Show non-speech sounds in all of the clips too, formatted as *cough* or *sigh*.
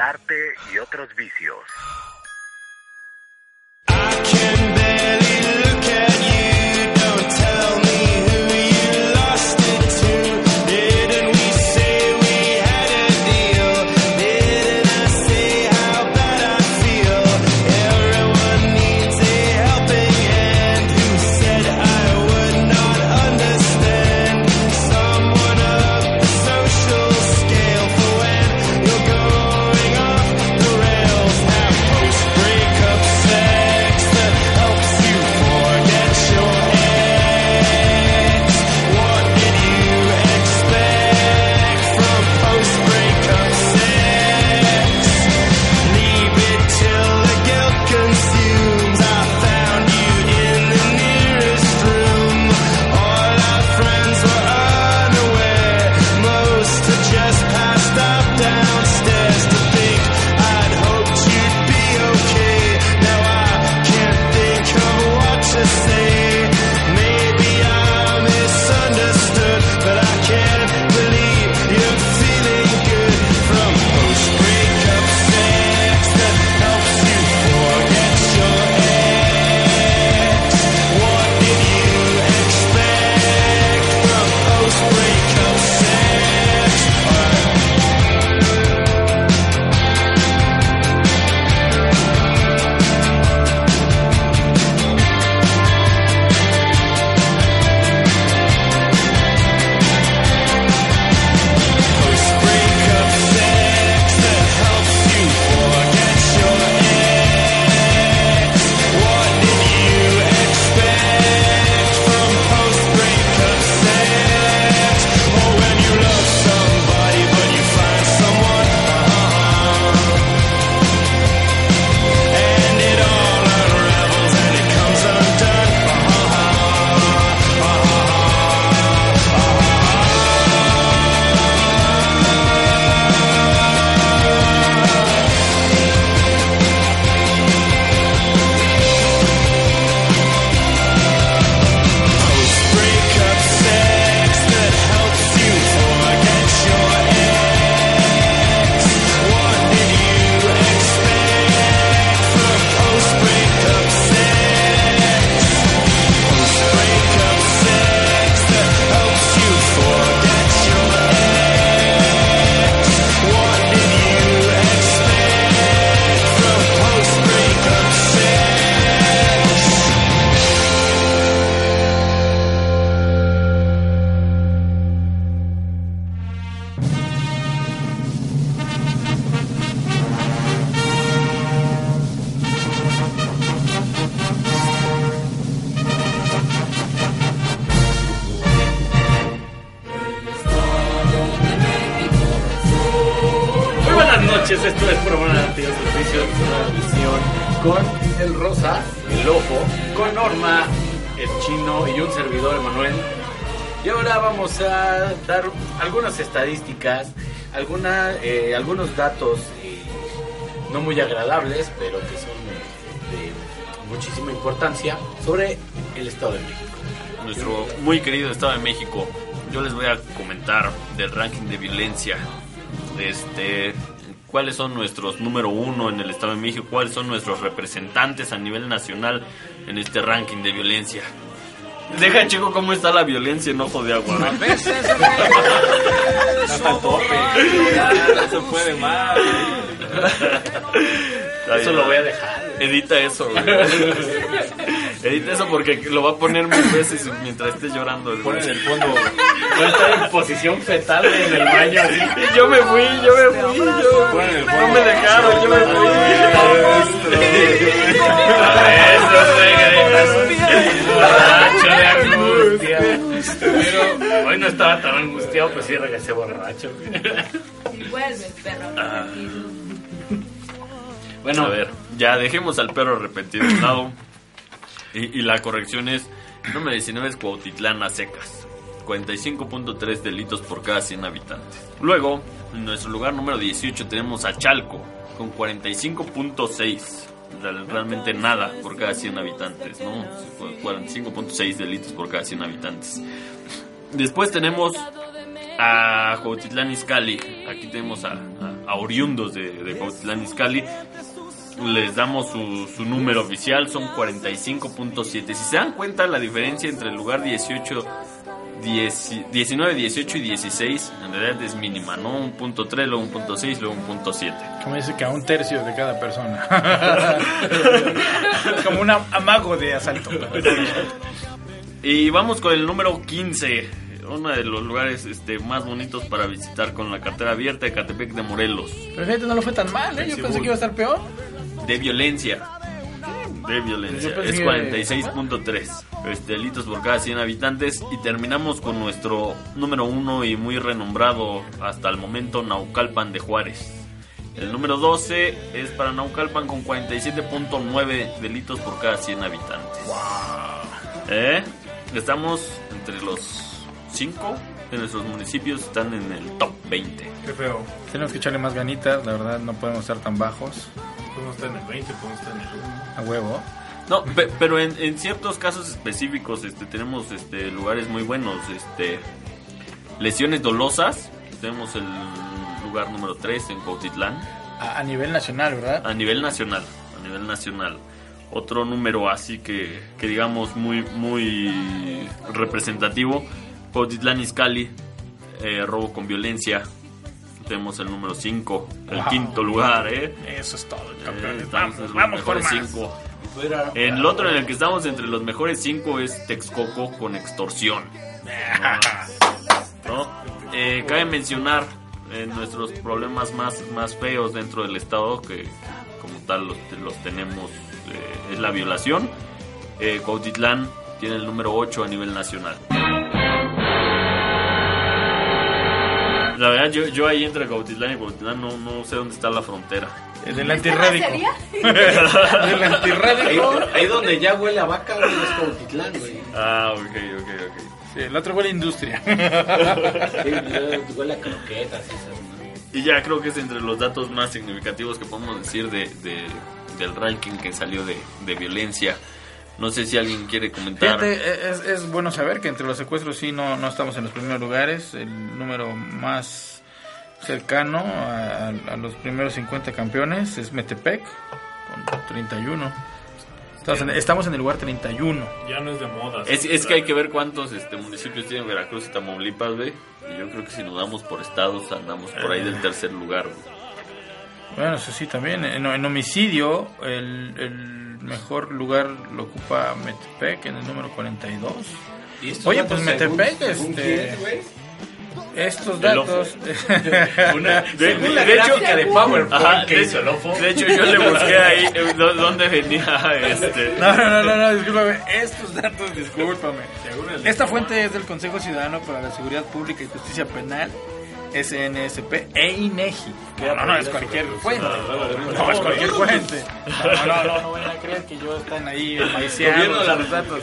Arte y otros vicios. Alguna, eh, algunos datos eh, no muy agradables, pero que son de muchísima importancia sobre el Estado de México. nuestro muy querido Estado de México. Yo les voy a comentar del ranking de violencia. Este, cuáles son nuestros número uno en el Estado de México, cuáles son nuestros representantes a nivel nacional en este ranking de violencia. Deja chico cómo está la violencia en Ojo de Agua. ¿no? Hasta el tope. No se puede más. Eso lo voy a dejar. Edita eso, güey. Edita eso porque lo va a poner mil veces mientras estés llorando. Pon en el fondo. Voy a estar en posición fetal en el baño. Yo me fui, yo me fui, yo No me dejaron, yo me fui. Eso, güey, borracho de angustia. Pero hoy no estaba tan angustiado, pues sí regresé borracho. Y vuelve el perro arrepentido. Bueno, A ver, ya dejemos al perro arrepentido de un lado. Y, y la corrección es: número 19 es Cuautitlán a secas. 45.3 delitos por cada 100 habitantes. Luego, en nuestro lugar número 18 tenemos a Chalco, con 45.6. Real- Realmente nada por cada 100 habitantes, ¿no? 45.6 delitos por cada 100 habitantes. Después tenemos a Cuautitlán Izcalli. Aquí tenemos a, oriundos de, de Cuautitlán Izcalli. Les damos su, su número oficial, son 45.7. Si se dan cuenta, la diferencia entre el lugar 18, 10 19, 18 y 16 en realidad es mínima, ¿no? Un punto 3, luego un punto 6, luego un punto 7. Como dice que a un tercio de cada persona. *laughs* Como un amago de asalto. Y vamos con el número 15, uno de los lugares este, más bonitos para visitar con la cartera abierta de Catepec de Morelos. Pero fíjate, no lo fue tan mal, ¿eh? Yo pensé que iba a estar peor. De violencia. De violencia. Es que- 46.3 este, delitos por cada 100 habitantes. Y terminamos con nuestro número uno y muy renombrado hasta el momento, Naucalpan de Juárez. El número 12 es para Naucalpan con 47.9 delitos por cada 100 habitantes. ¿Eh? Estamos entre los 5 de nuestros municipios, están en el top 20. Qué feo. Tenemos que echarle más ganitas, la verdad, no podemos estar tan bajos. Podemos estar en el 20, podemos estar en el 1. A huevo. No, pe- pero en, en ciertos casos específicos este, tenemos este, lugares muy buenos. Este, lesiones dolosas, tenemos el lugar número 3 en Cuautitlán, A, a nivel nacional, ¿verdad? a nivel nacional. A nivel nacional. Otro número así que, que digamos muy, muy representativo, Cuautitlán Izcalli, eh, robo con violencia. Tenemos el número 5, el Wow. quinto lugar, ¿eh? Eso es todo, Eh, campeones. estamos Vamos, vamos por más. cinco. El otro en el que estamos entre los mejores cinco es Texcoco con extorsión. *laughs* ¿No? Eh, cabe mencionar eh, nuestros problemas más, más feos dentro del Estado, que como tal los, los tenemos, eh, es la violación. Eh, Cuautitlán tiene el número 8 a nivel nacional. La verdad, yo, yo ahí entre Cuautitlán y Cuautitlán no, no sé dónde está la frontera. El del ¿Está antirrádico. sería? *laughs* El ahí, antirrádico. ahí donde ya huele a vaca, güey, es Cuautitlán, güey. Ah, ok, ok, ok. Sí, el otro huele a industria. Sí, huele a croquetas y esas, ¿no? Y ya creo que es entre los datos más significativos que podemos decir de, de- del ranking que salió de, de violencia. No sé si alguien quiere comentar. Fíjate, es, es bueno saber que entre los secuestros sí no, no estamos en los primeros lugares. El número más cercano a, a los primeros 50 campeones es Metepec, con 31. Estamos en, estamos en el lugar 31. Ya no es de moda. Es, es que hay que ver cuántos este, municipios tiene Veracruz y Tamaulipas, güey. Y yo creo que si nos damos por estados, andamos por ahí del tercer lugar, güey. Bueno, eso sí, también. En, en homicidio, el, el mejor lugar lo ocupa Metepec en el número 42. ¿Y Oye, pues Metepec, según- según este- quién? Estos datos. Una- de, Según la de hecho, de PowerPoint Ajá, que de, hizo el Ofo. de hecho, yo le busqué ahí eh, dó- dónde venía este. No, no, no, no, no, discúlpame. Estos datos, discúlpame. De Esta fuente es del Consejo Ciudadano para la Seguridad Pública y Justicia Penal, SNSP e INEGI. No, no, no, es cualquier fuente. No, es cualquier fuente. No, no, no, no vayan a creer que yo están ahí de la los datos.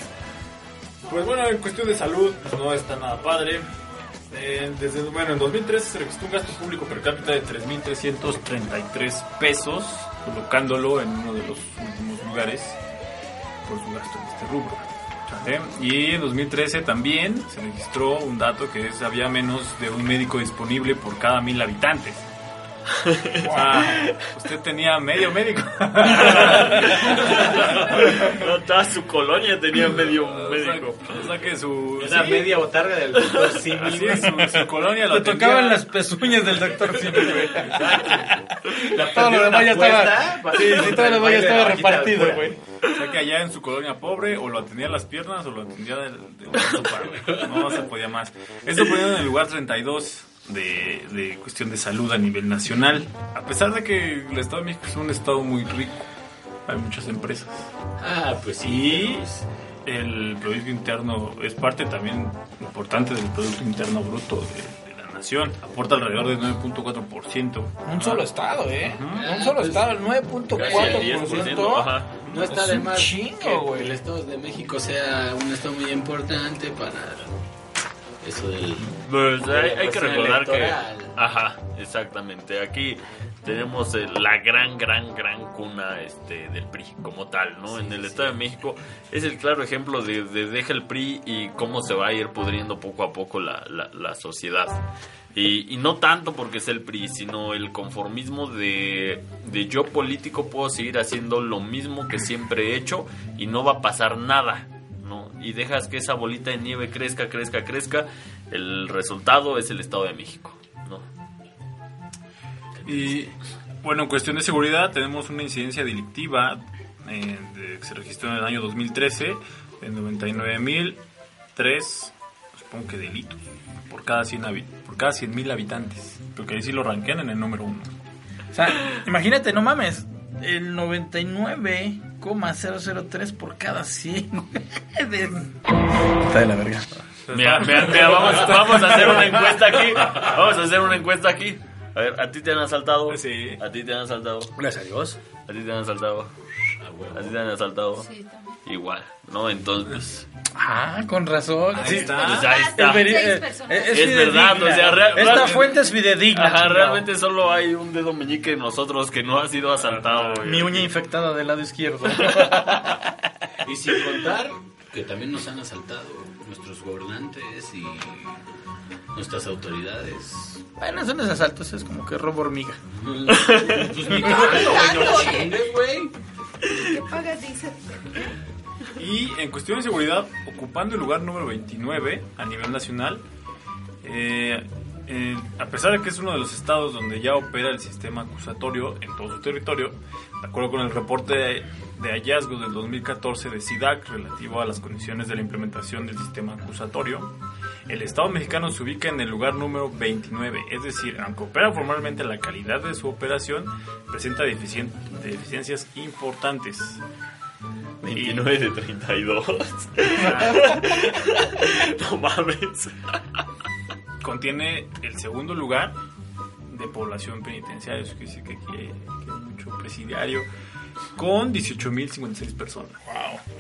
Pues bueno, en cuestión de salud, pues no está nada padre. Eh, desde, bueno, en 2013 se registró un gasto público per cápita de 3.333 pesos, colocándolo en uno de los últimos lugares por su gasto en este rubro. Y en 2013 también se registró un dato que es había menos de un médico disponible por cada mil habitantes. *laughs* O sea, usted tenía medio médico. No, toda su colonia tenía medio médico. O sea que su... Era sí, media botarga del doctor Simi, así güey. es, su, su colonia lo Le tocaban las pezuñas del doctor Simi, güey. La Todo lo demás ya estaba. Sí, sí, todo lo demás ya estaba repartido, güey. O sea que allá en su colonia pobre o lo atendía las piernas o lo atendía del, del brazo, güey. No se podía más. Esto poniendo en el lugar 32 de, de cuestión de salud a nivel nacional. A pesar de que el Estado de México es un estado muy rico. Hay muchas empresas. Ah, pues sí. el Producto Interno es parte también importante del Producto Interno Bruto de, de la nación. Aporta alrededor del 9.4%. Un solo estado, ¿eh? Un solo estado, el Casi el 10%, 9.4%. ajá. No está Es de más chingo, que el Estado de México sea un estado muy importante para eso del... Pues hay, hay que recordar que... Ajá, exactamente. Aquí tenemos eh, la gran, gran, gran cuna este, del PRI como tal, ¿no? en el Estado de México es el claro ejemplo de, de deja el PRI y cómo se va a ir pudriendo poco a poco la, la, la sociedad. Y, y no tanto porque es el PRI, sino el conformismo de, de yo político puedo seguir haciendo lo mismo que siempre he hecho y no va a pasar nada. Y dejas que esa bolita de nieve crezca, crezca, crezca, el resultado es el Estado de México, ¿no? Y bueno, en cuestión de seguridad, tenemos una incidencia delictiva eh, de- que se registró en el año 2013 de 99.003, supongo que delitos, por cada 100 habi- por cada 100.000 habitantes. Porque ahí sí lo ranquean en el número uno. O sea, imagínate, no mames, el 99,003 por cada 100. Está de la verga. Mira, mira, mira, vamos, vamos a hacer una encuesta aquí. Vamos a hacer una encuesta aquí. A ver, ¿a ti te han asaltado? Sí. ¿A ti te han asaltado? Gracias a Dios. ¿A ti te han asaltado? ¿A ti te han asaltado? Sí, también. Igual, ¿no? Entonces, Ah, con razón. Ahí Sí, está. pues ahí está. Es verdad, o sea, real- Esta fuente es fidedigna. Ajá, realmente solo hay un dedo meñique en nosotros que no ha sido asaltado. güey. Mi uña infectada del lado izquierdo. *laughs* Y sin contar que también nos han asaltado nuestros gobernantes y nuestras autoridades. bueno, eso no es asalto, eso es como que robo hormiga. Pues ni tanto, güey, no chingues, güey. ¿Qué pagas, dice? Y en cuestión de seguridad, ocupando el lugar número 29 a nivel nacional, eh, eh, a pesar de que es uno de los estados donde ya opera el sistema acusatorio en todo su territorio, de acuerdo con el reporte de, hallazgos del 2014 de SIDAC relativo a las condiciones de la implementación del sistema acusatorio, el Estado mexicano se ubica en el lugar número 29, es decir, aunque opera formalmente la calidad de su operación, presenta deficien- deficiencias importantes. 29 de 32. *laughs* no mames. contiene el segundo lugar de población penitenciaria, eso que aquí hay, que hay presidiario, con 18.056 personas.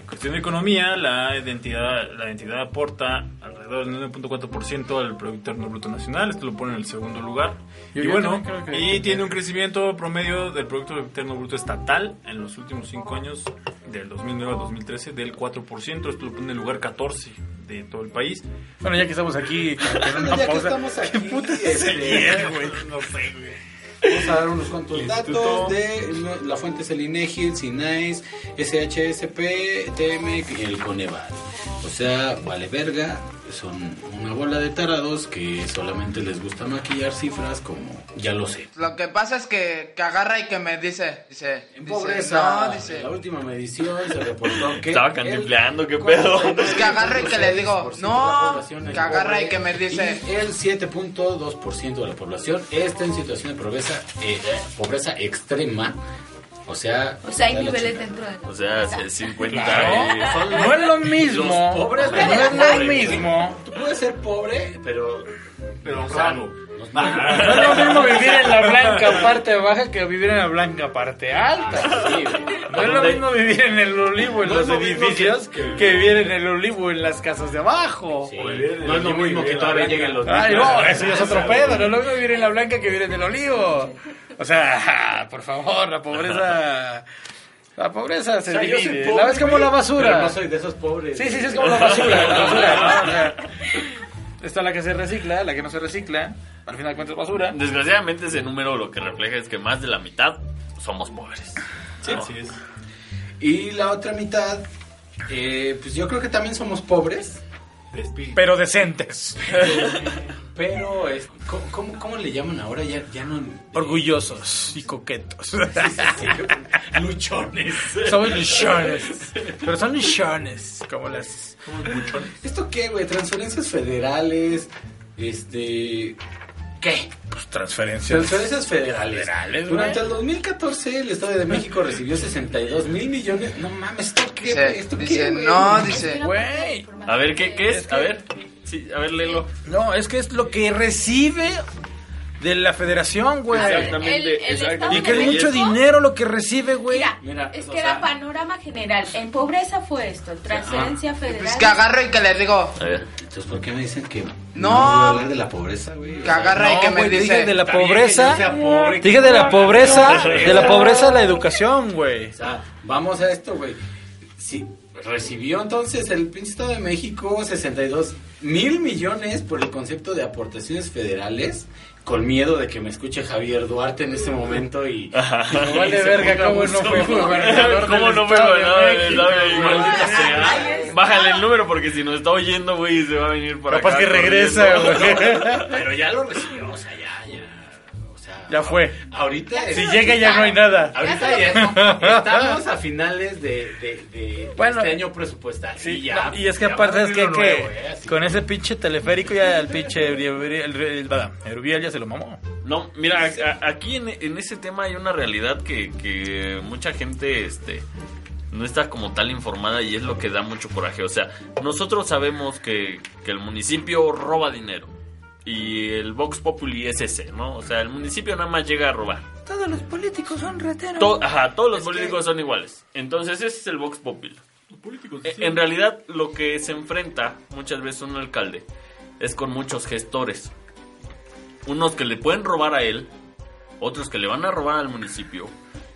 En cuestión de economía, la entidad, la entidad aporta alrededor del 9.4% al Producto Interno Bruto Nacional, esto lo pone en el segundo lugar. Yo- y yo bueno, y tiene un crecimiento promedio del Producto Interno Bruto estatal en los últimos 5 años, del 2009 al 2013, del 4%, esto lo pone en el lugar 14 de todo el país. Bueno, ya que estamos aquí *laughs* una Ya que pausa. estamos aquí, Sí, *laughs* este, güey, no sé, güey. Vamos a dar unos cuantos El datos instituto. de la fuente es el INEGI, el SINAIS, SHSP, TM y el Coneval. O sea, vale verga, son una bola de tarados que solamente les gusta maquillar cifras como ya lo sé. Lo que pasa es que, que agarra y que me dice, dice, En dice, pobreza, no, dice, la última medición se reportó que Estaba el cantinfleando, ¿qué pedo? Pues que agarre y que le digo, 46% de no, que agarra pobre y que me dice. el 7.2% de la población está en situación de pobreza, eh, eh, pobreza extrema. O sea, O sea, hay la niveles dentro de O sea, es 50 Claro. y- No es lo mismo. Pobres no es lo mismo. Tú puedes ser pobre, Pero Pero honrado. No es lo mismo vivir en la blanca parte baja que vivir en la blanca parte alta. No es lo mismo vivir en el olivo en No los edificios que- que vivir en el olivo en las casas de abajo. Sí. no es lo mismo que todavía lleguen los Ay, niños. no, eso ya es otro pedo. No es lo mismo vivir en la blanca que vivir en el olivo. O sea, *laughs* por favor, la pobreza. *laughs* La pobreza se O sea, yo soy divide. pobre, La ves como la Pero basura. no soy de esos pobres. Sí, sí, sí, es como la basura. La basura ¿no? O sea, *laughs* está la que se recicla, la que no se recicla. Al final de cuentas, basura. desgraciadamente ese número lo que refleja es que más de la mitad somos pobres. Sí, así es. Y la otra mitad, eh, pues yo creo que también somos pobres. Pero decentes. *laughs* Pero, es, ¿cómo, cómo, cómo le llaman ahora? Ya, ya no... Orgullosos y coquetos. Luchones. Somos luchones. *laughs* Pero son luchones. Como las. ¿Esto qué, güey? Transferencias federales, este... ¿Qué? Pues transferencias. Transferencias federales. Federales, Durante el 2014 el Estado de México recibió 62 mil millones. No mames, ¿esto qué? Dice, ¿Esto qué, dice, no, dice. Güey. A ver, ¿qué, qué es? A ver. Sí, a ver, léelo. No, es que es lo que recibe de la federación, güey. Exactamente, El- el exactamente. Y que es mucho dinero lo que recibe, güey. Mira, Mira, es o que sea- era panorama general. En pobreza fue esto, transferencia federal. Pues que agarro y que le digo, A ver. Entonces, ¿por qué me dicen que No. voy a hablar de la pobreza, güey? que agarra y No, que me güey, dice. dije de la pobreza. pobre, Dije de la pobreza, de la pobreza a la educación, güey. O sea, vamos a esto, güey. Sí, recibió entonces el Estado de México 62 mil millones por el concepto de aportaciones federales. Con miedo de que me escuche Javier Duarte en este momento y. Me vale *laughs* verga cómo no fue gobernador *laughs* ¿Cómo no fue gobernador. Bájale el número porque si nos está oyendo, güey, se va a venir para Capaz acá. que regresa, güey. *laughs* Pero ya lo recibió, o sea, ya, ya. Ya fue. Ahorita. Si llega ya no hay nada. Ahorita Ya ya estamos a finales de, de, de Bueno, este año presupuestal. Sí, ya, no, y es que ya aparte es que, ¿eh? Con ese pinche teleférico ya el pinche Uriel, el, el, el Uriel ya se lo mamó. No, mira, a- aquí en, en ese tema hay una realidad que, que mucha gente este, no está como tal informada y es lo que da mucho coraje. O sea, nosotros sabemos que, que el municipio roba dinero y el Vox Populi es ese, ¿no? O sea, el municipio nada más llega a robar. Todos los políticos son reteros. To- ajá, todos los políticos son iguales. Entonces ese es el Vox Populi. Eh, En realidad lo que se enfrenta muchas veces un alcalde es con muchos gestores. Unos que le pueden robar a él, otros que le van a robar al municipio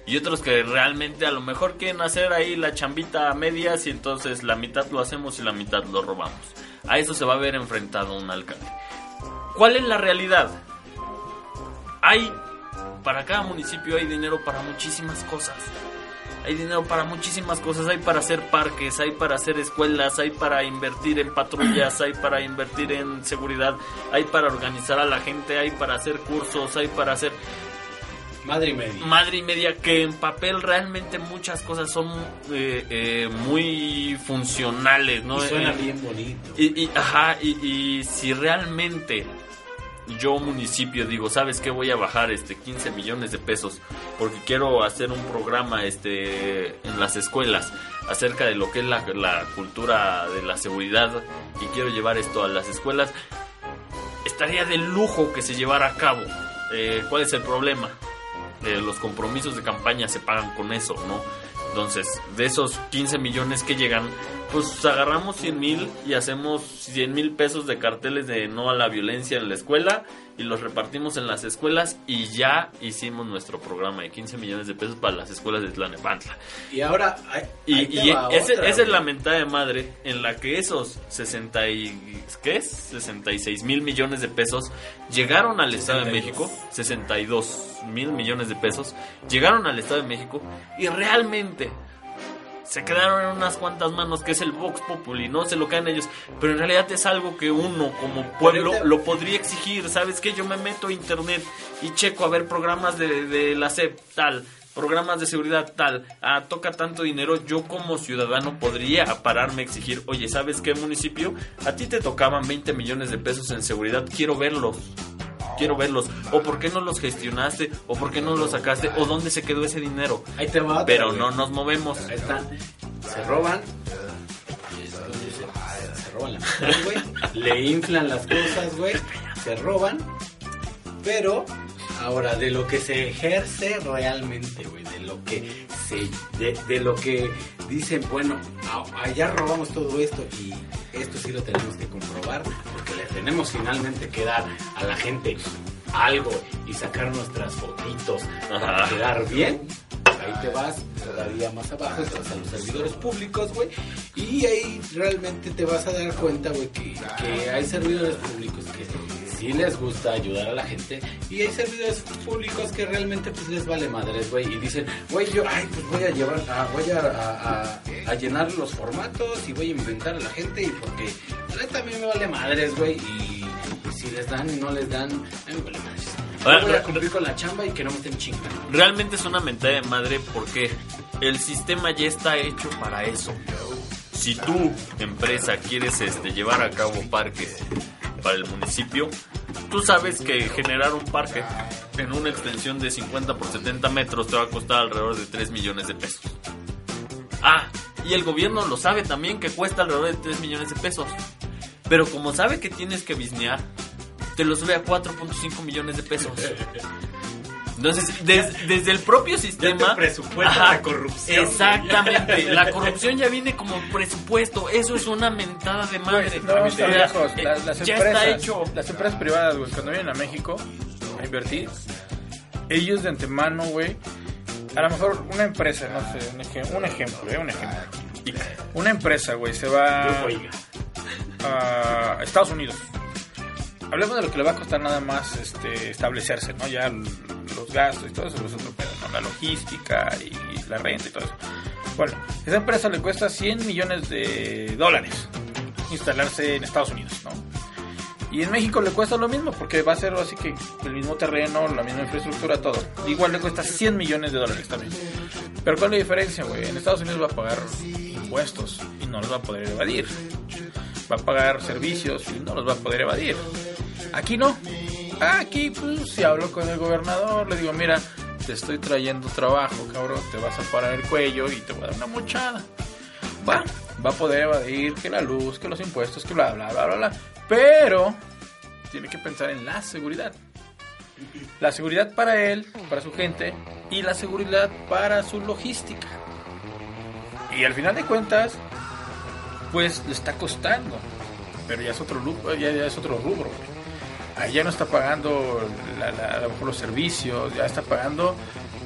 y otros que realmente a lo mejor quieren hacer ahí la chambita a medias y entonces la mitad lo hacemos y la mitad lo robamos. A eso se va a ver enfrentado un alcalde. ¿Cuál es la realidad? Hay, para cada municipio hay dinero para muchísimas cosas. Hay dinero para muchísimas cosas, hay para hacer parques, hay para hacer escuelas, hay para invertir en patrullas, hay para invertir en seguridad, hay para organizar a la gente, hay para hacer cursos, hay para hacer Madre y media. madre y media que en papel realmente muchas cosas son eh, eh, muy funcionales, ¿no? Y suena Eh, bien bonito. y, y- ajá, y, y si realmente yo municipio digo, ¿sabes qué? Voy a bajar este 15 millones de pesos porque quiero hacer un programa este en las escuelas acerca de lo que es la, la cultura de la seguridad y quiero llevar esto a las escuelas, estaría de lujo que se llevara a cabo. Eh, ¿Cuál es el problema? Eh, los compromisos de campaña se pagan con eso, ¿no? Entonces, de esos 15 millones que llegan, pues agarramos 100 mil y hacemos 100 mil pesos de carteles de no a la violencia en la escuela y los repartimos en las escuelas y ya hicimos nuestro programa de 15 millones de pesos para las escuelas de Tlanepantla. Y ahora. ahí- Y, ahí y ese- otra, esa es la mentada de madre en la que esos 60 y, ¿qué es? 66 mil millones de pesos llegaron al Estado de 62. México, 62 mil millones de pesos, llegaron al Estado de México y realmente se quedaron en unas cuantas manos que es el Vox Populi, no se lo caen ellos, pero en realidad es algo que uno como pueblo lo podría exigir, ¿sabes qué? Yo me meto a internet y checo a ver programas de, de la SEP tal, programas de seguridad tal, ah, toca tanto dinero, yo como ciudadano podría pararme a exigir, oye, ¿sabes qué municipio? A ti te tocaban 20 millones de pesos en seguridad, quiero verlos. Quiero verlos. O por qué no los gestionaste. O por qué no los sacaste. O dónde se quedó ese dinero. Ahí te va Pero no nos movemos. Ahí están. Se roban. Se, se roban la mitad, güey. Le inflan las cosas, güey. Se roban. Pero ahora de lo que se ejerce realmente, güey, de lo que se de, de lo que dicen, bueno, a- allá robamos todo esto y esto sí lo tenemos que comprobar porque le tenemos finalmente que dar a la gente algo y sacar nuestras fotitos para Ajá. quedar bien. Ahí te vas todavía más abajo, te vas a los servidores públicos, güey. Y ahí realmente te vas a dar cuenta, güey, que, que hay servidores públicos que sí les gusta ayudar a la gente. Y hay servidores públicos que realmente pues les vale madres, güey. Y dicen, güey, yo, ay, pues voy a llevar, a- voy a, a- llenar los formatos y voy a inventar a la gente. Y porque a mí me vale madres, güey. Y, y si les dan y no les dan, a mí me vale madres. Ahora, voy a cumplir con la chamba y que no me estén chingando. Realmente es una mentada de madre porque el sistema ya está hecho para eso. Si tú, empresa, quieres este, llevar a cabo parques para el municipio, tú sabes que generar un parque en una extensión de 50 por 70 metros te va a costar alrededor de 3 millones de pesos. Ah, y el gobierno lo sabe también que cuesta alrededor de 3 millones de pesos. Pero como sabe que tienes que bisnear, te lo sube a 4.5 millones de pesos. *laughs* Entonces, des- desde el propio sistema... presupuesta la corrupción. Exactamente, *laughs* la corrupción ya viene como presupuesto, eso es una mentada de madre. No vamos tan O sea, lejos. eh, Las, las ya empresas, está hecho. las empresas privadas, güey, cuando vienen a México a invertir, ellos de antemano, güey, a lo mejor una empresa, no sé, un, ejem- un ejemplo, eh, un ejemplo. Una empresa, güey, se va a Estados Unidos. Hablemos de lo que le va a costar nada más este, establecerse, ¿no? Ya los gastos y todo eso, los otros pedos, ¿no? La logística y la renta y todo eso. Bueno, esa empresa le cuesta 100 millones de dólares instalarse en Estados Unidos, ¿no? Y en México le cuesta lo mismo, porque va a ser así que el mismo terreno, la misma infraestructura, todo. Igual le cuesta 100 millones de dólares también. Pero ¿cuál es la diferencia, güey? En Estados Unidos va a pagar impuestos y no los va a poder evadir. Va a pagar servicios y no los va a poder evadir. Aquí no. Aquí, pues, si hablo con el gobernador, le digo, mira, te estoy trayendo trabajo, cabrón, te vas a parar el cuello y te voy a dar una mochada. Va, va a poder evadir que la luz, que los impuestos, que bla, bla, bla, bla, bla. Pero tiene que pensar en la seguridad. La seguridad para él, para su gente y la seguridad para su logística. Y al final de cuentas, pues le está costando. Pero ya es otro, ya, ya es otro rubro. güey. Ahí ya no está pagando la- la- a lo mejor los servicios, ya está pagando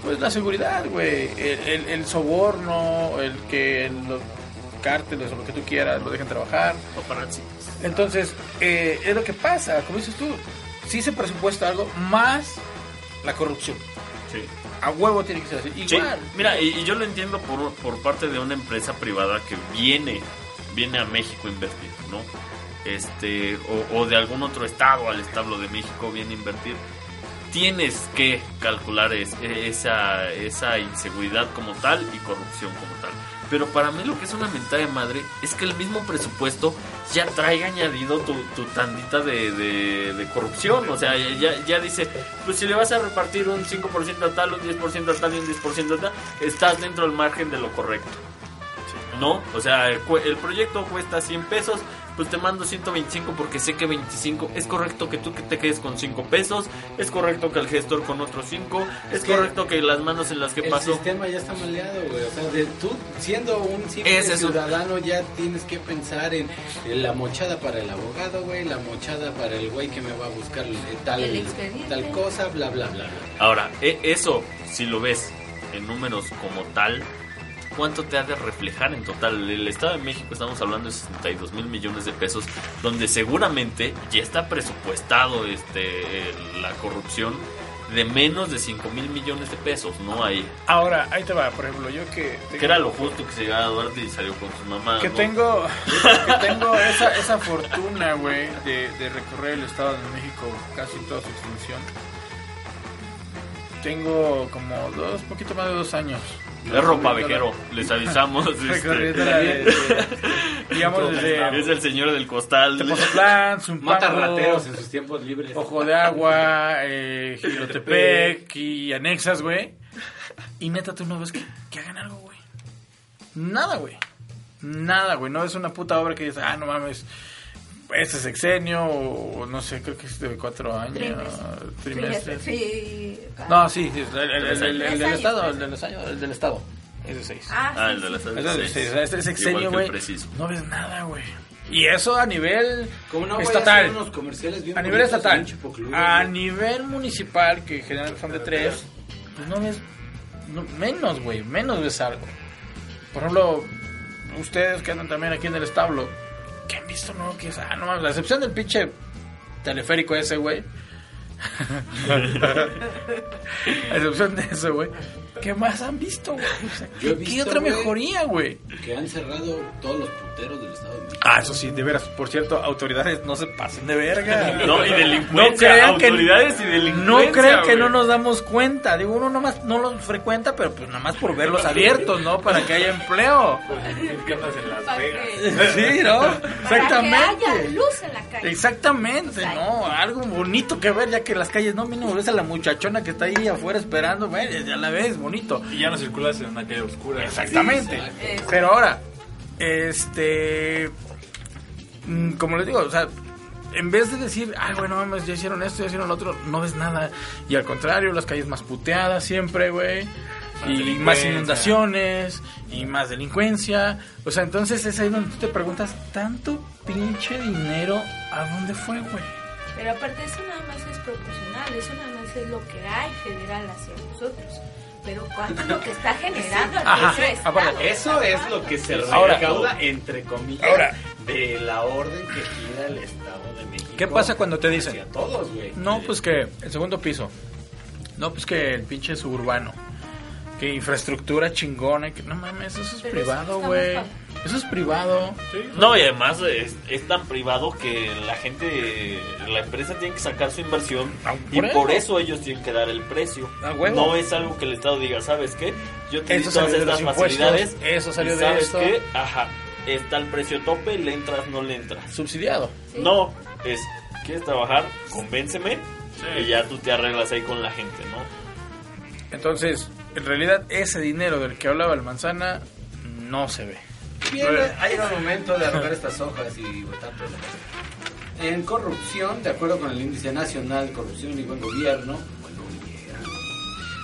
pues la seguridad, güey. El, el- el soborno, el que los cárteles o lo que tú quieras lo dejen trabajar. Entonces, eh, es lo que pasa, como dices tú, sí se presupuesta algo más la corrupción. Sí. A huevo tiene que ser así. Sí, Igual. mira, y, y yo lo entiendo por, por parte de una empresa privada que viene, viene a México a invertir, ¿no? Este, o, de algún otro estado al establo de México viene a invertir. Tienes que calcular es- esa, esa inseguridad como tal y corrupción como tal. Pero para mí lo que es una mentada de madre es que el mismo presupuesto ya traiga añadido tu, tu tandita de, de- corrupción. O sea, ya, ya dice, pues si le vas a repartir un 5% a tal, un 10% a tal y un 10% a tal, estás dentro del margen de lo correcto. ¿No? O sea, el, el proyecto cuesta 100 pesos, pues te mando 125 porque sé que 25 es correcto que tú que te quedes con 5 pesos, es correcto que el gestor con otros 5, es, que correcto que las manos en las que el pasó. sistema ya está maleado, güey. O sea, de, tú siendo un simple es ciudadano ya tienes que pensar en, en la mochada para el abogado, güey, la mochada para el güey que me va a buscar eh, tal, El cosa, bla, bla, bla. bla. Ahora, e- eso, si lo ves en números como tal, ¿cuánto te ha de reflejar en total? El Estado de México estamos hablando de 62 mil millones de pesos, donde seguramente ya está presupuestado este la corrupción de menos de 5 mil millones de pesos, ¿no? Ahí. Ahora, ahí te va, por ejemplo, yo que... Que era lo justo que se llegara a Duarte y salió con su mamá. que ¿no? tengo *laughs* que tengo esa, esa fortuna, güey, de, de recorrer el Estado de México casi toda su extensión. Tengo como dos, poquito más de dos años. Es ropa vejero, les avisamos. *laughs* este, Recorriendo la- de- de- *laughs* digamos desde es el señor del costal. *laughs* Mata rateros en sus tiempos libres. Ojo de Agua, eh, Gilotepec y anexas, güey. Y neta, tú no ves que, que hagan algo, güey. Nada, güey. Nada, güey. No es una puta obra que dices, ah, no mames, este es sexenio o no sé, creo que es de cuatro años, trimestres. Sí. No, sí, sí, el, el- el- el- el Tres del años, estado, el del estado, el del estado. Es de seis. Ah, Ah, el de las Es de seis. Este Igual sexenio, güey. preciso. No ves nada, güey. Y eso a nivel no, estatal. hacen unos comerciales bien A nivel estatal. Chipocludo, A güey. nivel municipal, que generalmente son de tres, pues no ves. no- menos, güey. Menos ves algo. Por ejemplo, ustedes que andan también aquí en el establo, ¿qué han visto, no? Que es, ah, no mames, la excepción del pinche teleférico ese, güey. *laughs* A excepción de eso, güey. ¿Qué más han visto, güey? O sea, Yo he ¿qué, visto, qué otra mejoría, güey? Que han cerrado todos los puteros del Estado de México. Ah, eso sí, de veras. Por cierto, autoridades no se pasen de verga. *laughs* No, y No delincuencia, crean que, autoridades y delincuencia. no crean que güey. no nos damos cuenta. Digo, uno nomás no los frecuenta, pero pues nada más por *laughs* verlos abiertos, ¿no? Para que haya empleo. *laughs* ¿Qué andas en Las Para Vegas? que, Sí, ¿no? para que haya Exactamente. luz en la calle. Exactamente, ¿no? Algo bonito que ver, ya que las calles, no, mínimo ves a la muchachona que está ahí afuera esperando, ya la ves, bonito. Y ya no circulas en una calle oscura. Exactamente. Pero ahora, este. mm, Como les digo, o sea, en vez de decir, ay, bueno, mames, ya hicieron esto, ya hicieron lo otro, no ves nada. Y al contrario, las calles más puteadas siempre, güey. Más Y más inundaciones, y más delincuencia. O sea, entonces es ahí donde tú te preguntas, ¿tanto pinche dinero a dónde fue, güey? Pero aparte eso nada más es proporcional, eso nada más es lo que hay federal hacia nosotros. Pero ¿cuánto es lo que está generando Ajá, estado? aparte, Eso es lo que se Ahora- recauda, entre comillas, Ahora. de la orden que gira el Estado de México. ¿Qué pasa cuando te dicen? Hacia todos, güey. No, pues que el segundo piso. No, pues que el pinche suburbano. Que infraestructura chingona. y Que, no mames, eso es Pero privado, güey. Eso es privado. No, y además es, es tan privado que la gente, la empresa tiene que sacar su inversión Ah, y por por eso. ellos tienen que dar el precio. Ah. No es algo que el Estado diga, ¿sabes qué? Yo te di todas estas facilidades. eso salió y de ¿Sabes esto. qué? Ajá, está el precio tope, le entras, no le entras. Subsidiado. Sí. No, es, ¿quieres trabajar? Convénceme Sí. y ya tú te arreglas ahí con la gente, ¿no? Entonces, en realidad, ese dinero del que hablaba el manzana no se ve. Bien, ha llegado el momento de arrojar estas hojas y votar por la En corrupción, de acuerdo con el Índice Nacional de Corrupción y Buen Gobierno,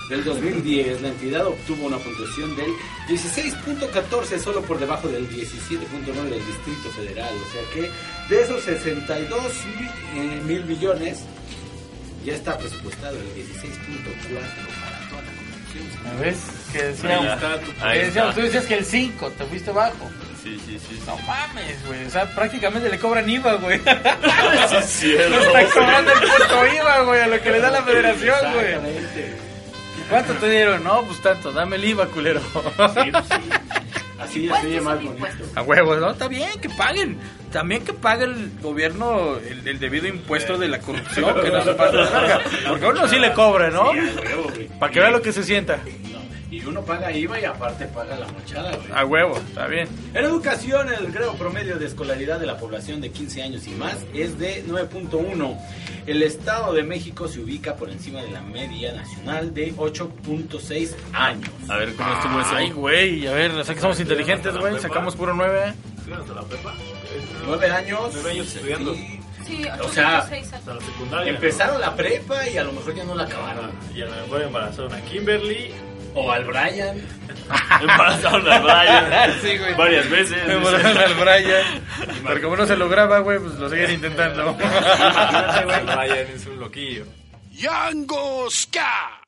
del 2010, la entidad obtuvo una puntuación del 16.14, solo por debajo del 17.9 del Distrito Federal. O sea que de esos 62 mi- eh, mil billones, ya está presupuestado el 16.4 ¿Ves? Que Ahí decíamos, que decíamos, tú decías que el 5, te fuiste bajo. Sí, sí, sí. No mames, güey. O sea, prácticamente le cobran IVA, güey. *laughs* sí es cierto. Le está cobrando el puto IVA, güey, a lo que le da la federación, güey. Exactamente. ¿Y cuánto te dieron? No, pues tanto, dame el IVA, culero. Así ya se oye Impuestos más bonito. A huevos, ¿no? Está bien, que paguen. También que pague el gobierno el, el debido impuesto de la corrupción, que no se pasa de verga. Porque a uno sí le cobra, ¿no? Para que vea lo que se sienta. Y uno paga IVA y aparte paga la mochada, güey. A huevo, está bien. En educación, el grado promedio de escolaridad de la población de 15 años y más es de 9.1. El Estado de México se ubica por encima de la media nacional de 8.6 años. A ver cómo estuvo eso. Ay, güey, a ver, o sea que somos inteligentes, güey. Sacamos puro 9. ¿Estudias hasta la prepa? 9 años. Nueve años estudiando. y Sí, O sea, 8.6 Hasta la secundaria. empezaron la prepa y a lo mejor ya no la acabaron. Y a lo mejor embarazaron a Kimberly. O al Brian. *laughs* Embarazaron a Brian *laughs* Sí, güey. varias veces. Me volaron al Brian. Pero como no se lograba, güey, pues lo siguen intentando. *laughs* Brian es un loquillo. Bueno,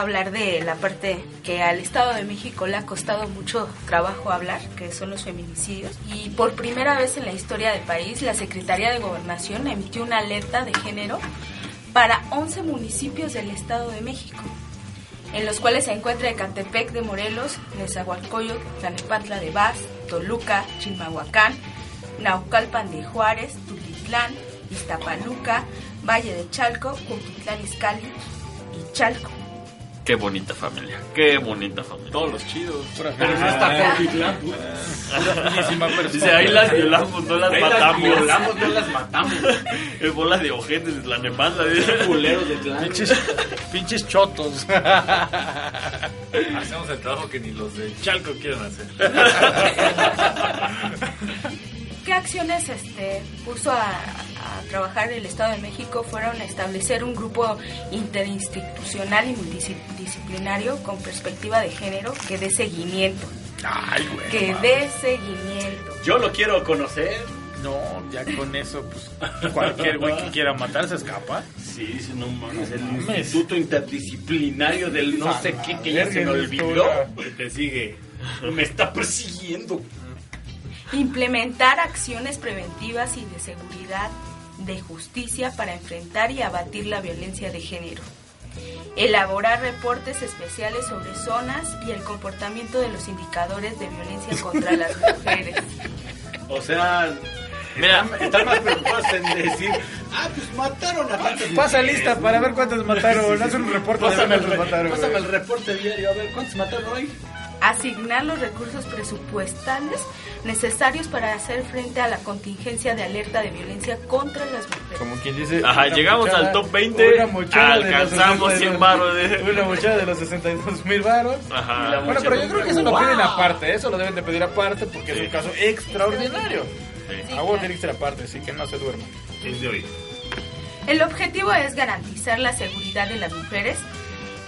hablar de la parte que al Estado de México le ha costado mucho trabajo hablar, que son los feminicidios. Y por primera vez en la historia del país, la Secretaría de Gobernación emitió una alerta de género para 11 municipios del Estado de México, en los cuales se encuentra Ecatepec de Morelos, Nezahualcóyotl, Tlanepantla de Vaz, Toluca, Chimalhuacán, Naucalpan de Juárez, Tutitlán, Iztapaluca, Valle de Chalco, Cuautitlán Izcalli y Chalco. Qué bonita familia, qué bonita familia. Todos los chidos. Pero no está persona. *laughs* Dice, ahí las violamos, no las Ahí las matamos. violamos, no las matamos. *laughs* Es bola de ojetes de la nemanda. Culeros de clan. Pinches chotos. *laughs* Hacemos el trabajo que ni los de Chalco quieren hacer. ¿Qué acciones este, puso a, a trabajar el Estado de México? Fueron establecer un grupo interinstitucional y multidisciplinario con perspectiva de género que dé seguimiento. Ay, güey. Que dé seguimiento. Yo lo quiero conocer. No, ya con eso, pues cualquier güey que quiera matar se escapa. Sí, dice, no mames, el mames. Instituto Interdisciplinario del no sé qué que ya se me olvidó. Te sigue. Me está persiguiendo. Implementar acciones preventivas y de seguridad de justicia para enfrentar y abatir la violencia de género. Elaborar reportes especiales sobre zonas y el comportamiento de los indicadores de violencia *laughs* contra las mujeres. O sea, Mira, están, más preocupados en decir, ah, pues mataron a tantas Pasa mujeres". lista para ver cuántos mataron. Haz un reporte de Pásame el, cuántos mataron. pásame el reporte diario, a ver, ¿cuántos mataron hoy? Asignar los recursos presupuestales necesarios para hacer frente a la contingencia de alerta de violencia contra las mujeres. Como quien dice. Ajá, llegamos mochada- al top 20, una mochada de los alcanzamos 62 100 varos de- Una mochada de los 62 mil varos. Ajá. Bueno, pero yo creo que eso lo piden aparte. Eso lo deben de pedir aparte porque es un caso extraordinario. A vos tiene que ser aparte, así que no se duerma. Es de hoy. El objetivo es garantizar la seguridad de las mujeres,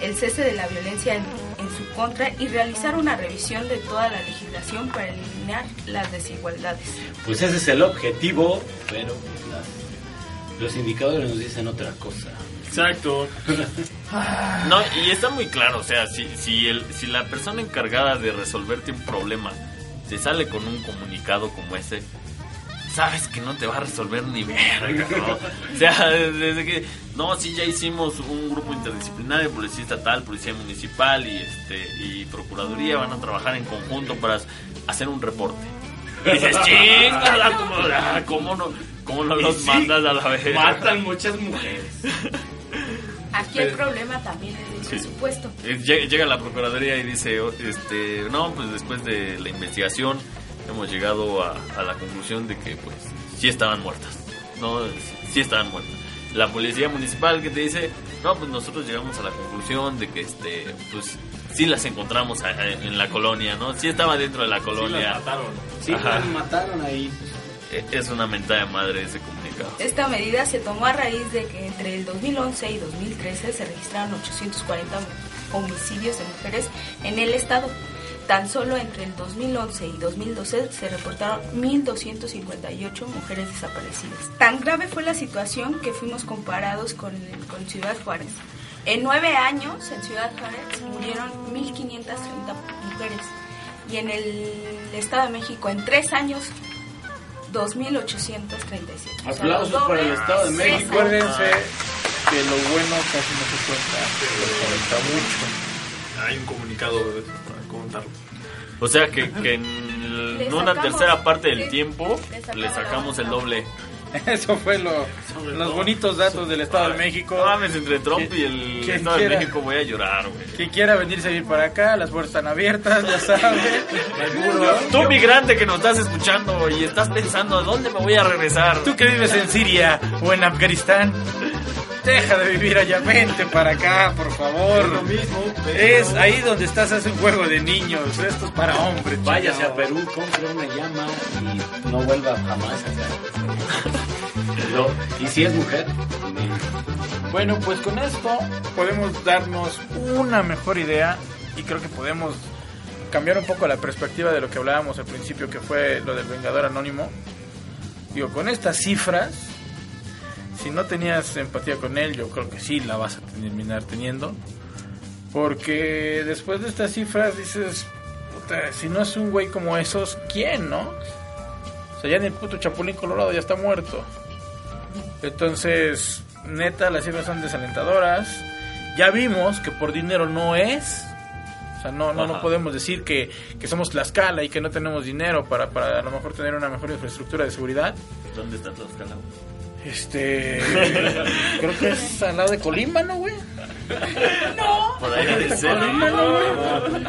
el cese de la violencia en, en su contra y realizar una revisión de toda la legislación para eliminar las desigualdades. Pues ese es el objetivo, pero las- los indicadores nos dicen otra cosa. Exacto. *laughs* No, y está muy claro, o sea, si, si, el, si la persona encargada de resolverte un problema te sale con un comunicado como ese, sabes que no te va a resolver ni verga, ¿no? O sea, *laughs* desde que, no, sí, ya hicimos un grupo interdisciplinario, policía estatal, policía municipal y, este, y procuraduría van a trabajar en conjunto para hacer un reporte. Y dices, *laughs* chingada, ¿cómo, cómo no, cómo no los sí, mandas a la vez? Matan muchas mujeres. *laughs* Aquí el problema también es el presupuesto. Eh, lle- Llega la Procuraduría y dice, oh, este, no, pues después de la investigación hemos llegado a, a la conclusión de que pues sí estaban muertas, no, sí estaban muertas. La policía municipal que te dice, no, pues nosotros llegamos a la conclusión de que este, pues sí las encontramos a- a- en la colonia, ¿no? Sí estaba dentro de la Sí, colonia. las mataron. Sí, Ajá. las mataron ahí. Eh, Es una mentada de madre ese comunicado. Esta medida se tomó a raíz de que entre el 2011 y 2013 se registraron 840 homicidios de mujeres en el estado. Tan solo entre el 2011 y 2012 se reportaron 1.258 mujeres desaparecidas. Tan grave fue la situación que fuimos comparados con, con Ciudad Juárez. En nueve años en Ciudad Juárez murieron 1.530 mujeres y en el Estado de México en tres años 2.837. O sea, Aplausos para el. Estado de México. sí. Acuérdense que lo bueno casi no se cuenta, lo cuenta mucho. Hay un comunicado de eso O sea que, que en Le una sacamos- tercera parte del le- tiempo le sacamos el doble. *laughs* Eso fue lo, los bonitos datos del Estado de México. No mames, entre Trump y el Estado de quiera. México voy a llorar, güey. Quien quiera venirse a vivir para acá, las puertas están abiertas, ya saben. *laughs* Tú, migrante que nos estás escuchando y estás pensando, ¿a dónde me voy a regresar? Tú que vives en Siria o en Afganistán, deja de vivir allá, vente para acá, por favor. Es ahí donde estás, hace un juego de niños. Esto es para hombres. Váyase a Perú, compre una llama y no vuelva jamás acá. No, y si es mujer, Bueno, pues con esto podemos darnos una mejor idea y creo que podemos cambiar un poco la perspectiva de lo que hablábamos al principio, que fue lo del Vengador Anónimo. Digo, con estas cifras, si no tenías empatía con él, yo creo que sí la vas a terminar teniendo. Porque después de estas cifras dices, puta, si no es un güey como esos, ¿quién, no? O sea, ya ni el puto Chapulín Colorado ya está muerto. Entonces, neta, las cifras son desalentadoras. Ya vimos que por dinero no es. O sea, no, no, no podemos decir que, que somos Tlaxcala y que no tenemos dinero para, para a lo mejor tener una mejor infraestructura de seguridad. ¿Dónde está Tlaxcala? Este. *laughs* creo que es al lado de Colima, ¿no, güey? Por ahí. Colima, ¿no, güey?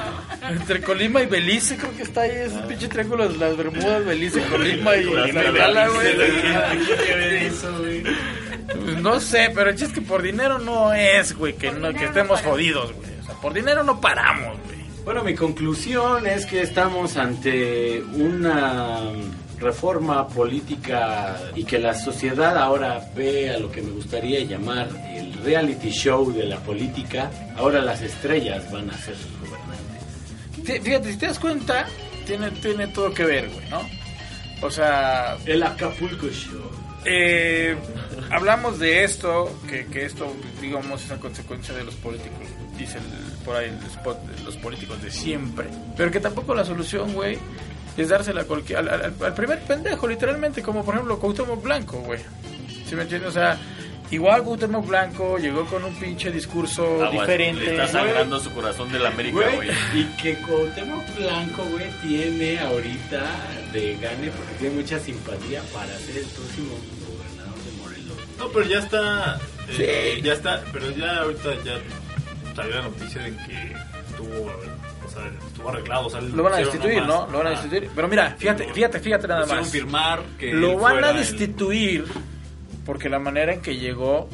Entre Colima y Belice, creo que está ahí ese pinche triángulo de las Bermudas, Belice, Colima y *laughs* Tlaxcala, güey. Pues no sé, pero el chiste es que por dinero no es, güey, que, no, que estemos jodidos, güey. O sea, por dinero no paramos, güey. Bueno, mi conclusión es que estamos ante una reforma política y que la sociedad ahora ve a lo que me gustaría llamar el reality show de la política. Ahora las estrellas van a ser sus gobernantes. Fí- Fíjate, si te das cuenta, tiene, tiene todo que ver, güey, ¿no? O sea, El Acapulco Show. eh, hablamos de esto, que, que esto, digamos, es una consecuencia de los políticos, dice el- por ahí el spot de los políticos de siempre. Pero que tampoco la solución, güey, es dársela al, al- al primer pendejo, literalmente, como por ejemplo Cuauhtémoc Blanco, güey. ¿Sí me entiendes? O sea, igual Cuauhtémoc Blanco llegó con un pinche discurso Aguas, diferente. Le está sangrando su corazón de la América, Güey, y que Cuauhtémoc Blanco, güey, tiene ahorita de gane porque tiene mucha simpatía para ser el próximo gobernador de Morelos. No, pero ya está. eh, Sí. Ya está. Pero ya ahorita ya salió la noticia de que estuvo. O sea, estuvo arreglado. O sea, Lo van a destituir, nomás- ¿no? Lo van a destituir. Pero mira, fíjate, fíjate, fíjate nada más. firmar que Lo van a el- destituir porque la manera en que llegó,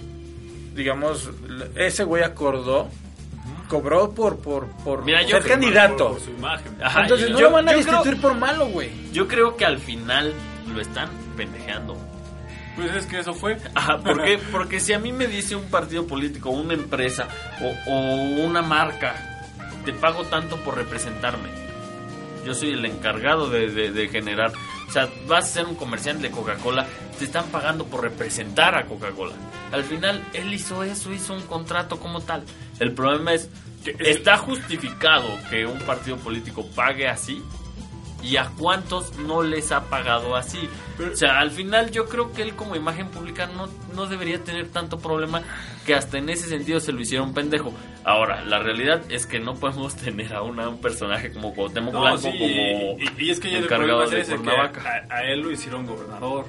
digamos, ese güey acordó, cobró por por por Mira, yo ser candidato. Por su imagen. Ajá, Entonces no yo- lo van a destituir creo- por malo, güey. Yo creo que al final lo están pendejeando. Pues es que eso fue. Ajá, ¿por qué? *laughs* Porque si a mí me dice un partido político, una empresa o, o una marca, te pago tanto por representarme. Yo soy el encargado de, de- de generar. O sea, vas a ser un comerciante de Coca-Cola, te están pagando por representar a Coca-Cola. Al final, él hizo eso, hizo un contrato como tal. El problema es, Que- ¿está justificado que un partido político pague así? ¿Y a cuántos no les ha pagado así? o sea, al final yo creo que él como imagen pública no, no debería tener tanto problema que hasta en ese sentido se lo hicieron pendejo. Ahora, la realidad es que no podemos *laughs* tener a una- un personaje como Cuauhtémoc No, Blanco sí, como y, y es que encargado de ese, que a él lo hicieron gobernador.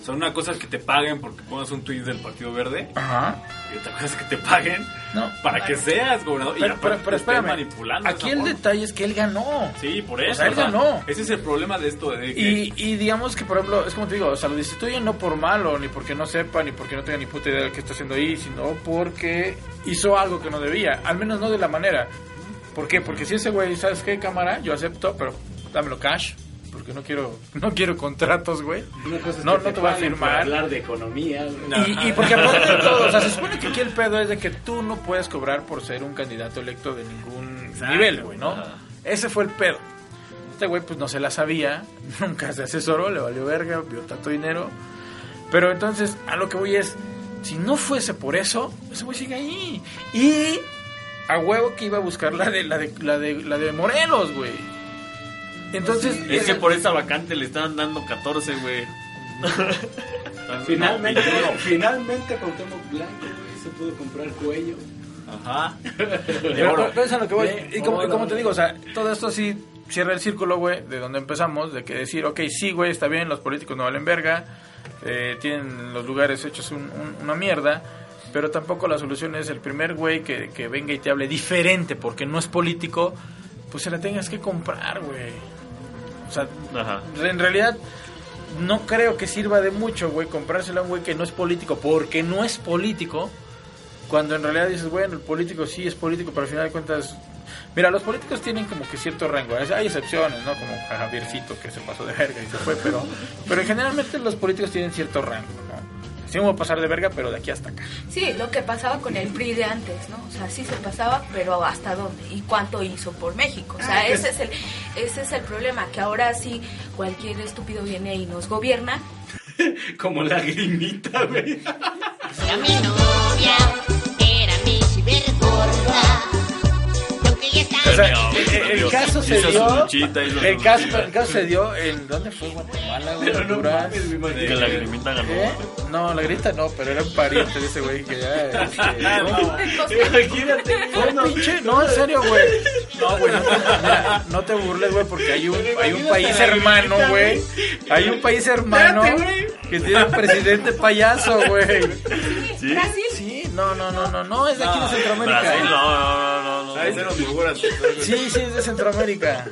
O sea, una cosa es que te paguen porque pones un tuit del Partido Verde. Ajá. Y otra cosa es que te paguen No. para que seas gobernador. y Pero, aparte pero, pero espérame. manipulando Aquí el forma. detalle es que él ganó. Sí, por eso. sea, él o sea, ganó. Ese es el problema de esto. De que, Y, y digamos que, por ejemplo, es como te digo, o sea, lo destituyen no por malo, ni porque no sepa, ni porque no tenga ni puta idea de qué está haciendo ahí, sino porque hizo algo que no debía, al menos no de la manera. ¿Por qué? Porque si ese güey, ¿sabes qué, cámara? Yo acepto, pero dámelo cash, porque no quiero *laughs* no quiero contratos, güey. No, no te voy a firmar. hablar de economía. Y, y porque aparte de todo, o sea, se supone que aquí el pedo es de que tú no puedes cobrar por ser un candidato electo de ningún Exacto. nivel, güey, ¿no? Ajá. Ese fue el pedo. Este güey pues no se la sabía, *laughs* nunca se asesoró, le valió verga, vio tanto dinero. Pero entonces, a lo que voy es, si no fuese por eso, ese güey sigue ahí. Y a huevo que iba a buscar la de la de la de, la de Morelos, güey. Entonces, Es que por esa vacante le estaban dando 14, güey. *laughs* Finalmente, finalmente Cuauhtémoc Blanco, güey, se pudo comprar cuello. Ajá. *laughs* Pero, pero- pero es a lo que voy. De Y como, y oro, como te digo, o sea, todo esto sí cierra el círculo, güey, de donde empezamos, de que decir, ok, sí, güey, está bien, los políticos no valen verga, eh, tienen los lugares hechos un- un- una mierda, pero tampoco la solución es el primer güey que, que venga y te hable diferente porque no es político, pues se la tengas que comprar, güey. O sea, Ajá. en realidad no creo que sirva de mucho, güey, comprársela a un güey que no es político porque no es político. Cuando en realidad dices, bueno, el político sí es político, pero al final de cuentas... Mira, los políticos tienen como que cierto rango. Hay excepciones, ¿no? Como a Javiercito que se pasó de verga y se fue, pero... Pero generalmente los políticos tienen cierto rango. Sí me voy a pasar de verga, pero de aquí hasta acá. Sí, lo que pasaba con el PRI de antes, ¿no? O sea, sí se pasaba, pero ¿hasta dónde? ¿Y cuánto hizo por México? O sea, ese es el, ese es el problema, que ahora sí cualquier estúpido viene y nos gobierna. *laughs* Como lagrimita, güey. Era mi novia, O sea, el, el perdió. caso se Hizo dio. luchita, el, caso, el caso se dio en. ¿Dónde fue? Guatemala, güey. Honduras. Que la grimita ganó. ¿Eh? No, la grita no, pero era un pariente de ese güey que ya. Este, Imagínate. Fue un pinche, no, en serio, güey. No, güey, no te, mira, no te burles, güey, porque hay un, hay un país hermano, güey. Hay un país hermano que tiene un presidente payaso, güey. ¿Sí? Brasil. Sí, no, no, no, no, no, es de aquí de Centroamérica. Brasil, ¿eh? no, no, no, no. Ahí figuras. Sí, sí, es de Centroamérica.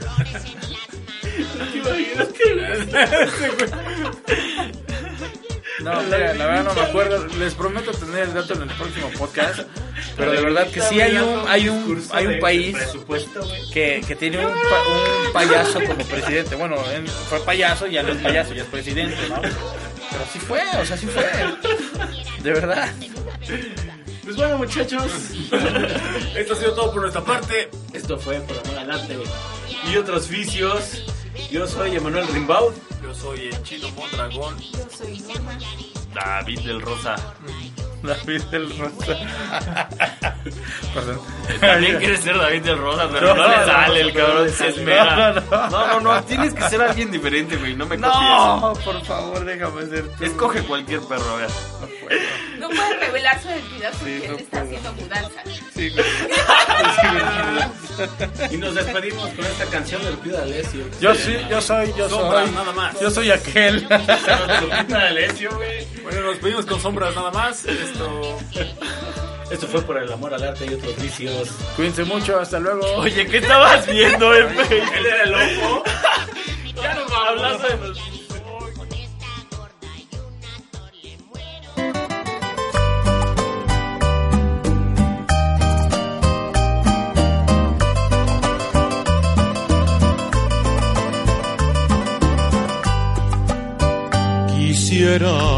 No, mira, la verdad no me acuerdo. Les prometo tener el dato en el próximo podcast. Pero de verdad que sí hay un, hay un, hay un país que, que tiene un, pa- un payaso como presidente. Bueno, fue payaso, ya no es payaso, ya es presidente, ¿no? Pero sí fue, o sea, sí fue. De verdad. Pues bueno, muchachos, *laughs* Esto ha sido todo por nuestra parte. esto fue por amor al arte y otros vicios. Yo soy Emanuel Rimbaud. Yo soy el chino Mondragón. Yo soy Norma. David del Rosa. David del Rosa. Perdón. También quieres ser David del Rosa, pero no, No, le sale el cabrón, se esmera. No, no, No, no, no, tienes que ser alguien diferente, güey, no me copies. No, por favor, déjame ser tú. Escoge cualquier perro, a ver. No puede revelar su identidad porque Sí, él está haciendo mudanza. Sí, güey. Y nos despedimos con esta canción del Pido Alessio. Yo sí, yo soy, yo Sombras, soy. nada más. Yo soy aquel. Lupita D'Alessio, güey. Bueno, nos pedimos con sombras nada más. Esto. Esto fue por el amor al arte y otros vicios. Cuídense mucho, hasta luego. Oye, ¿qué estabas viendo, eh? Él era el loco. *laughs* Ya nos vamos. Hablando de los- Quisiera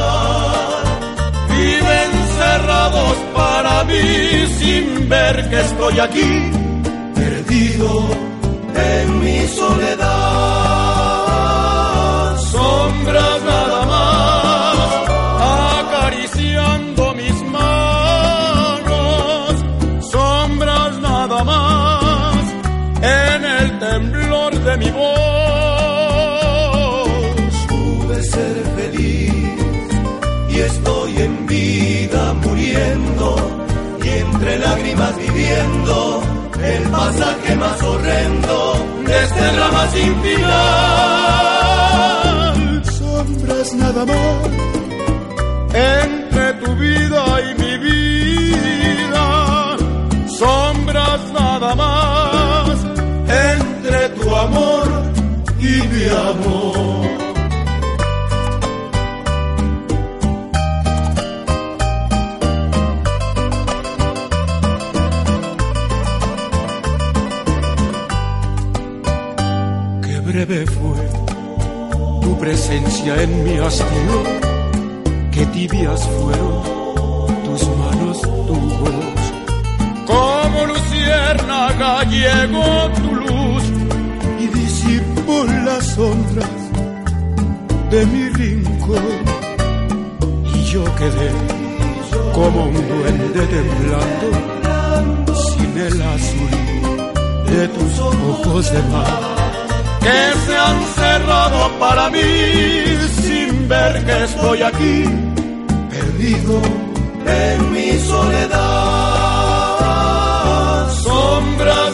sin ver que estoy aquí, perdido en mi soledad. Lágrimas viviendo el pasaje más horrendo de este drama sin final. Sombras nada más entre tu vida y mi vida. Sombras nada más entre tu amor y mi amor. En mi hastío, qué tibias fueron tus manos, tu voz. Como luciérnaga llegó tu luz y disipó las sombras de mi rincón. Y yo quedé como un duende temblando sin el azul de tus ojos de mar que se han cerrado para mí sin ver que estoy aquí perdido en mi soledad. Sombras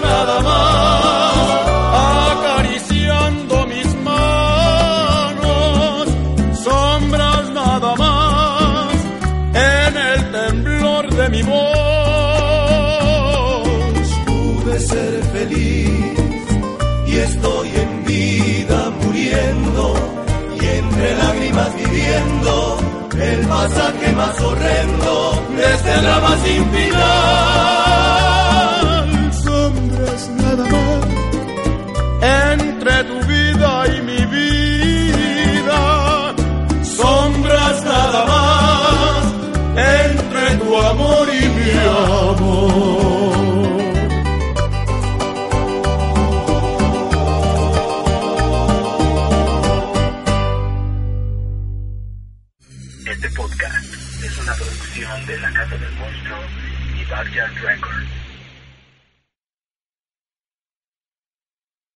el pasaje más horrendo de este drama sin final. Este podcast es